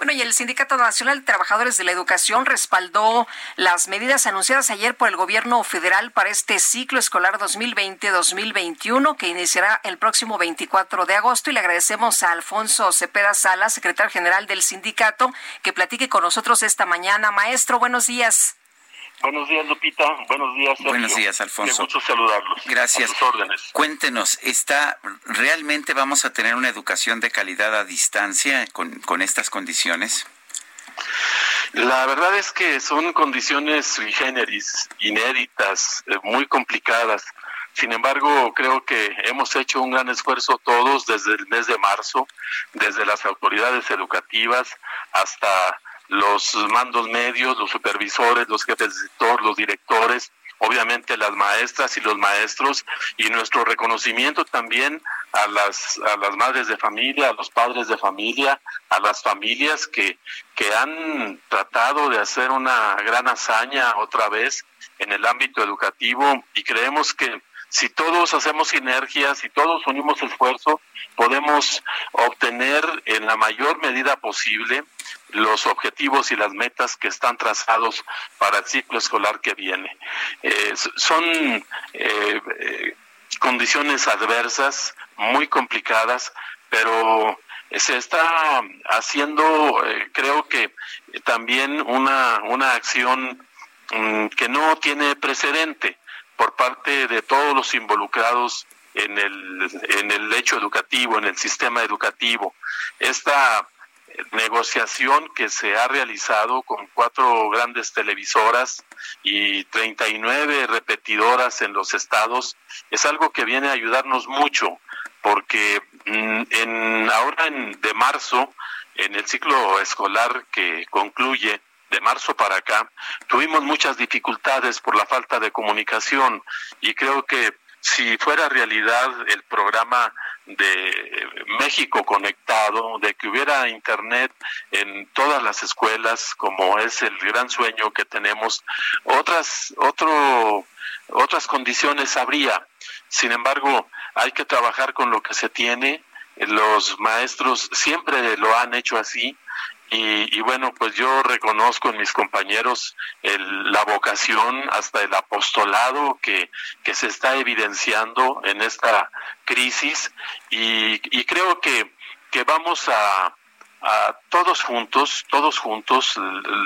Bueno, y el Sindicato Nacional de Trabajadores de la Educación respaldó las medidas anunciadas ayer por el gobierno federal para este ciclo escolar 2020-2021 que iniciará el próximo 24 de agosto. Y le agradecemos a Alfonso Cepeda Sala, secretario general del sindicato, que platique con nosotros esta mañana. Maestro, buenos días. Buenos días, Lupita. Buenos días, Sergio. Buenos días, Alfonso. Qué gusto saludarlos. Gracias. A sus órdenes. Cuéntenos, ¿está realmente vamos a tener una educación de calidad a distancia con, con estas condiciones? La verdad es que son condiciones sui generis, inéditas, eh, muy complicadas. Sin embargo, creo que hemos hecho un gran esfuerzo todos desde el mes de marzo, desde las autoridades educativas hasta los mandos medios, los supervisores, los jefes de sector, los directores, obviamente las maestras y los maestros y nuestro reconocimiento también a las a las madres de familia, a los padres de familia, a las familias que que han tratado de hacer una gran hazaña otra vez en el ámbito educativo y creemos que si todos hacemos sinergias, si todos unimos esfuerzo, podemos obtener en la mayor medida posible los objetivos y las metas que están trazados para el ciclo escolar que viene. Eh, son eh, eh, condiciones adversas, muy complicadas, pero se está haciendo, creo que también una, una acción mm, que no tiene precedente por parte de todos los involucrados en el, en el hecho educativo, en el sistema educativo. Esta negociación que se ha realizado con cuatro grandes televisoras y 39 repetidoras en los estados es algo que viene a ayudarnos mucho porque mm, en ahora en, de marzo en el ciclo escolar que concluye de marzo para acá tuvimos muchas dificultades por la falta de comunicación y creo que si fuera realidad el programa de México conectado, de que hubiera internet en todas las escuelas, como es el gran sueño que tenemos, otras otro otras condiciones habría. Sin embargo, hay que trabajar con lo que se tiene. Los maestros siempre lo han hecho así y, bueno, pues yo reconozco en mis compañeros la vocación hasta el apostolado que, que se está evidenciando en esta crisis y, y creo que, que vamos a, todos juntos, todos juntos,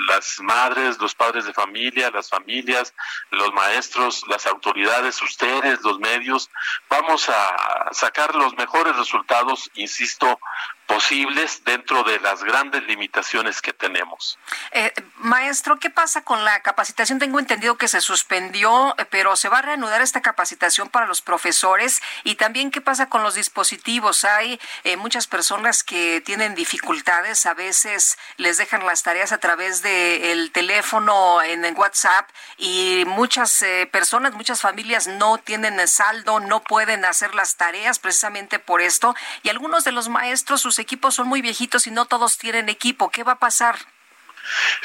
las madres, los padres de familia, las familias, los maestros, las autoridades, ustedes, los medios, vamos a sacar los mejores resultados, insisto, posibles dentro de las grandes limitaciones que tenemos. Eh, maestro, ¿qué pasa con la capacitación? Tengo entendido que se suspendió, eh, pero se va a reanudar esta capacitación para los profesores y también qué pasa con los dispositivos. Hay eh, muchas personas que tienen dificultades, a veces les dejan las tareas a través del teléfono en, en, WhatsApp y muchas personas, muchas familias no tienen saldo, no pueden hacer las tareas precisamente por esto y algunos de los maestros sus equipos son muy viejitos y no todos tienen equipo. ¿Qué va a pasar?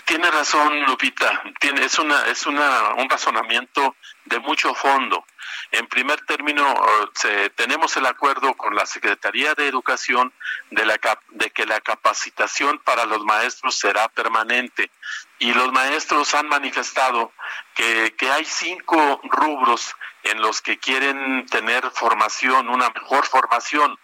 Tiene razón, Lupita. Tiene, es una, es una, un razonamiento de mucho fondo. En primer término, se, tenemos el acuerdo con la Secretaría de Educación de, la, de que la capacitación para los maestros será permanente. Y los maestros han manifestado que, que hay cinco rubros en los que quieren tener formación, una mejor formación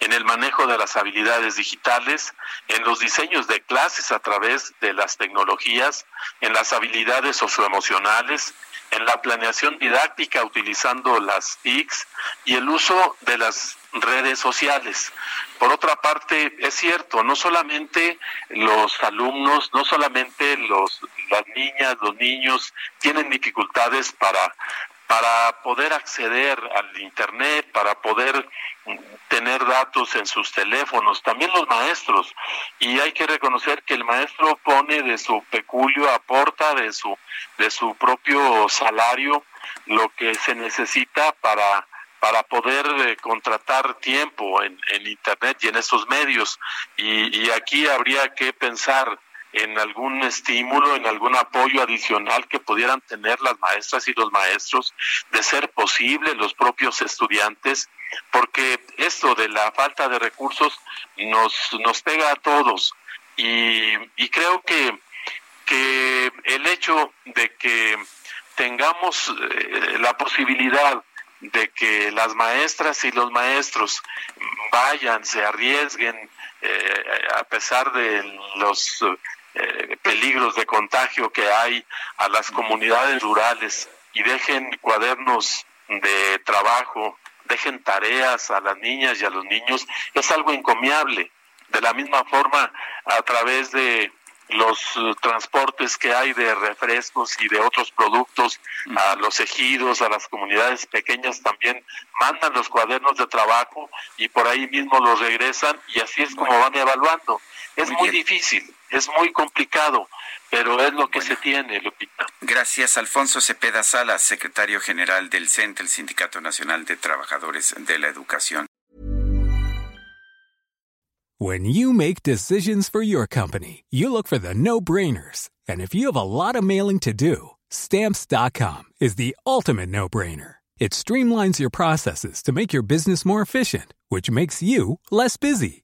en el manejo de las habilidades digitales, en los diseños de clases a través de las tecnologías, en las habilidades socioemocionales, en la planeación didáctica utilizando las TICs y el uso de las redes sociales. Por otra parte, es cierto, no solamente los alumnos, no solamente los, las niñas, los niños tienen dificultades para para poder acceder al Internet, para poder tener datos en sus teléfonos, también los maestros. Y hay que reconocer que el maestro pone de su peculio, aporta de su, de su propio salario lo que se necesita para para poder eh, contratar tiempo en, en, Internet y en esos medios. Y, y aquí habría que pensar en algún estímulo, en algún apoyo adicional que pudieran tener las maestras y los maestros, de ser posible los propios estudiantes, porque esto de la falta de recursos nos, nos pega a todos. Y, creo que, que el hecho de que tengamos eh, la posibilidad de que las maestras y los maestros vayan, se arriesguen, eh, a pesar de los eh, peligros de contagio que hay a las comunidades rurales y dejen cuadernos de trabajo, dejen tareas a las niñas y a los niños, es algo encomiable. De la misma forma, a través de los eh, transportes que hay de refrescos y de otros productos a los ejidos, a las comunidades pequeñas también mandan los cuadernos de trabajo y por ahí mismo los regresan y así es como van evaluando. Es muy, difícil, es muy complicado, pero es lo que se tiene, Lupita. Gracias, Alfonso Cepeda Salas, secretario general del CENTE, el Sindicato Nacional de Trabajadores de la Educación. When you make decisions for your company, you look for the no-brainers. And if you have a lot of mailing to do, stamps.com is the ultimate no-brainer. It streamlines your processes to make your business more efficient, which makes you less busy.